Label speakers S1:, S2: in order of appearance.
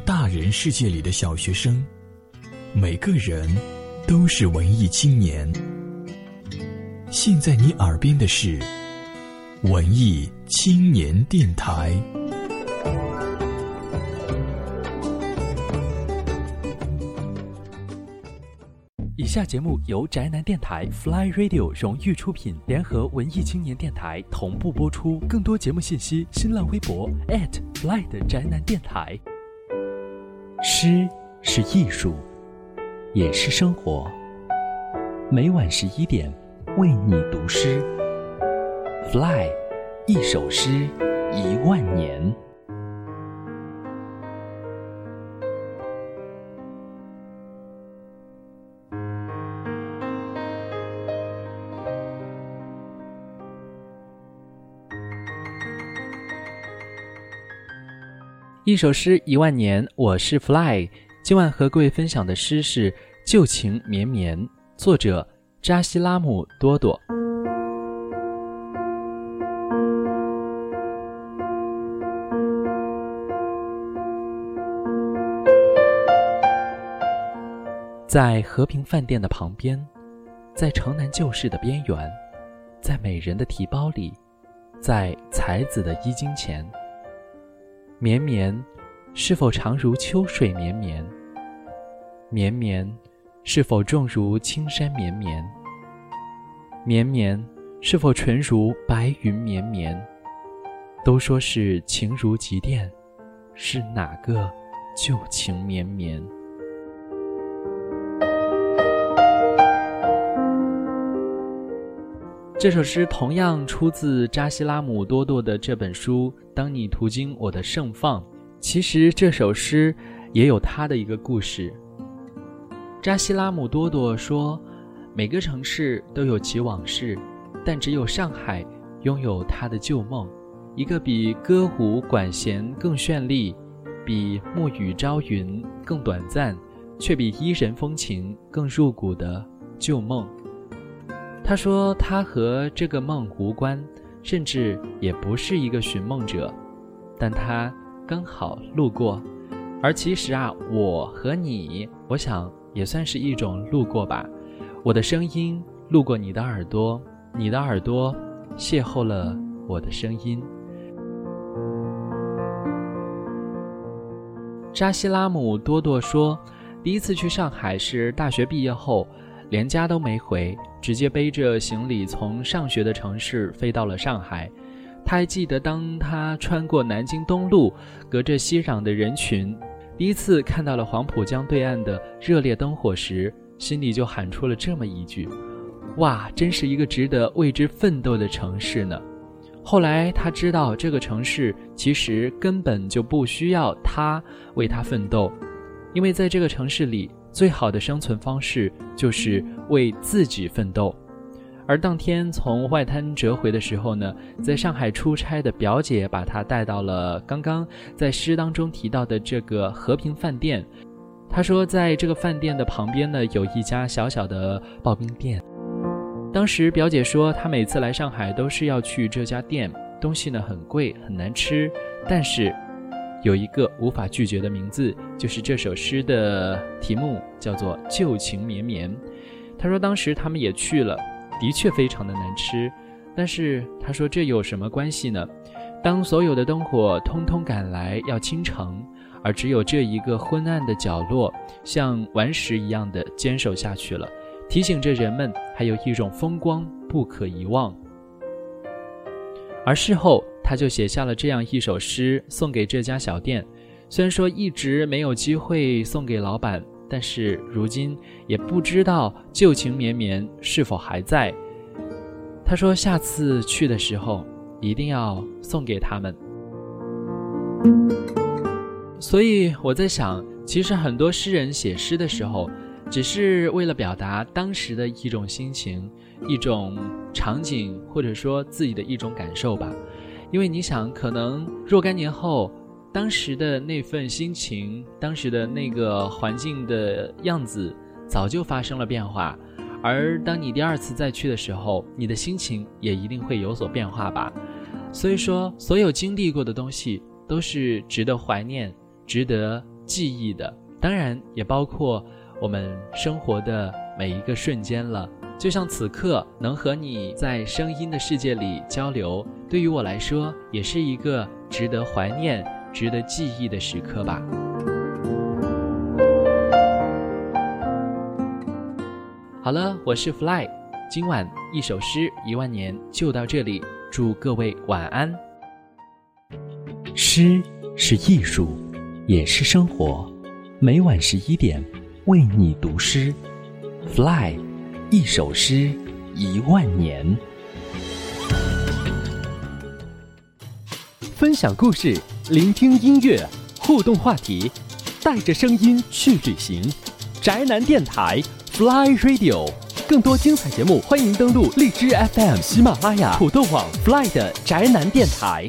S1: 大人世界里的小学生，每个人都是文艺青年。现在你耳边的是文艺青年电台。
S2: 以下节目由宅男电台 Fly Radio 荣誉出品，联合文艺青年电台同步播出。更多节目信息，新浪微博 @Fly 的宅男电台。诗是艺术，也是生活。每晚十一点，为你读诗。Fly，一首诗，一万年。一首诗一万年，我是 Fly。今晚和各位分享的诗是《旧情绵绵》，作者扎西拉姆多多。在和平饭店的旁边，在城南旧市的边缘，在美人的提包里，在才子的衣襟前。绵绵，是否长如秋水绵绵？绵绵，是否重如青山绵绵？绵绵，是否纯如白云绵绵？都说是情如急电，是哪个旧情绵绵？这首诗同样出自扎西拉姆多多的这本书《当你途经我的盛放》。其实这首诗也有他的一个故事。扎西拉姆多多说：“每个城市都有其往事，但只有上海拥有它的旧梦，一个比歌舞管弦更绚丽，比暮雨朝云更短暂，却比伊人风情更入骨的旧梦。”他说：“他和这个梦无关，甚至也不是一个寻梦者，但他刚好路过。而其实啊，我和你，我想也算是一种路过吧。我的声音路过你的耳朵，你的耳朵邂逅了我的声音。”扎西拉姆多多说：“第一次去上海是大学毕业后。”连家都没回，直接背着行李从上学的城市飞到了上海。他还记得，当他穿过南京东路，隔着熙攘的人群，第一次看到了黄浦江对岸的热烈灯火时，心里就喊出了这么一句：“哇，真是一个值得为之奋斗的城市呢！”后来他知道，这个城市其实根本就不需要他为他奋斗，因为在这个城市里。最好的生存方式就是为自己奋斗，而当天从外滩折回的时候呢，在上海出差的表姐把他带到了刚刚在诗当中提到的这个和平饭店。他说，在这个饭店的旁边呢，有一家小小的刨冰店。当时表姐说，她每次来上海都是要去这家店，东西呢很贵，很难吃，但是。有一个无法拒绝的名字，就是这首诗的题目，叫做《旧情绵绵》。他说，当时他们也去了，的确非常的难吃，但是他说这有什么关系呢？当所有的灯火通通赶来要倾城，而只有这一个昏暗的角落，像顽石一样的坚守下去了，提醒着人们还有一种风光不可遗忘。而事后。他就写下了这样一首诗送给这家小店，虽然说一直没有机会送给老板，但是如今也不知道旧情绵绵是否还在。他说下次去的时候一定要送给他们。所以我在想，其实很多诗人写诗的时候，只是为了表达当时的一种心情、一种场景，或者说自己的一种感受吧。因为你想，可能若干年后，当时的那份心情，当时的那个环境的样子，早就发生了变化。而当你第二次再去的时候，你的心情也一定会有所变化吧。所以说，所有经历过的东西都是值得怀念、值得记忆的，当然也包括我们生活的每一个瞬间了。就像此刻能和你在声音的世界里交流，对于我来说也是一个值得怀念、值得记忆的时刻吧。好了，我是 Fly，今晚一首诗一万年就到这里，祝各位晚安。
S1: 诗是艺术，也是生活。每晚十一点，为你读诗，Fly。一首诗，一万年。分享故事，聆听音乐，互动话题，带着声音去旅行。宅男电台，Fly Radio，更多精彩节目，欢迎登录荔枝 FM、喜马拉雅、土豆网 Fly 的宅男电台。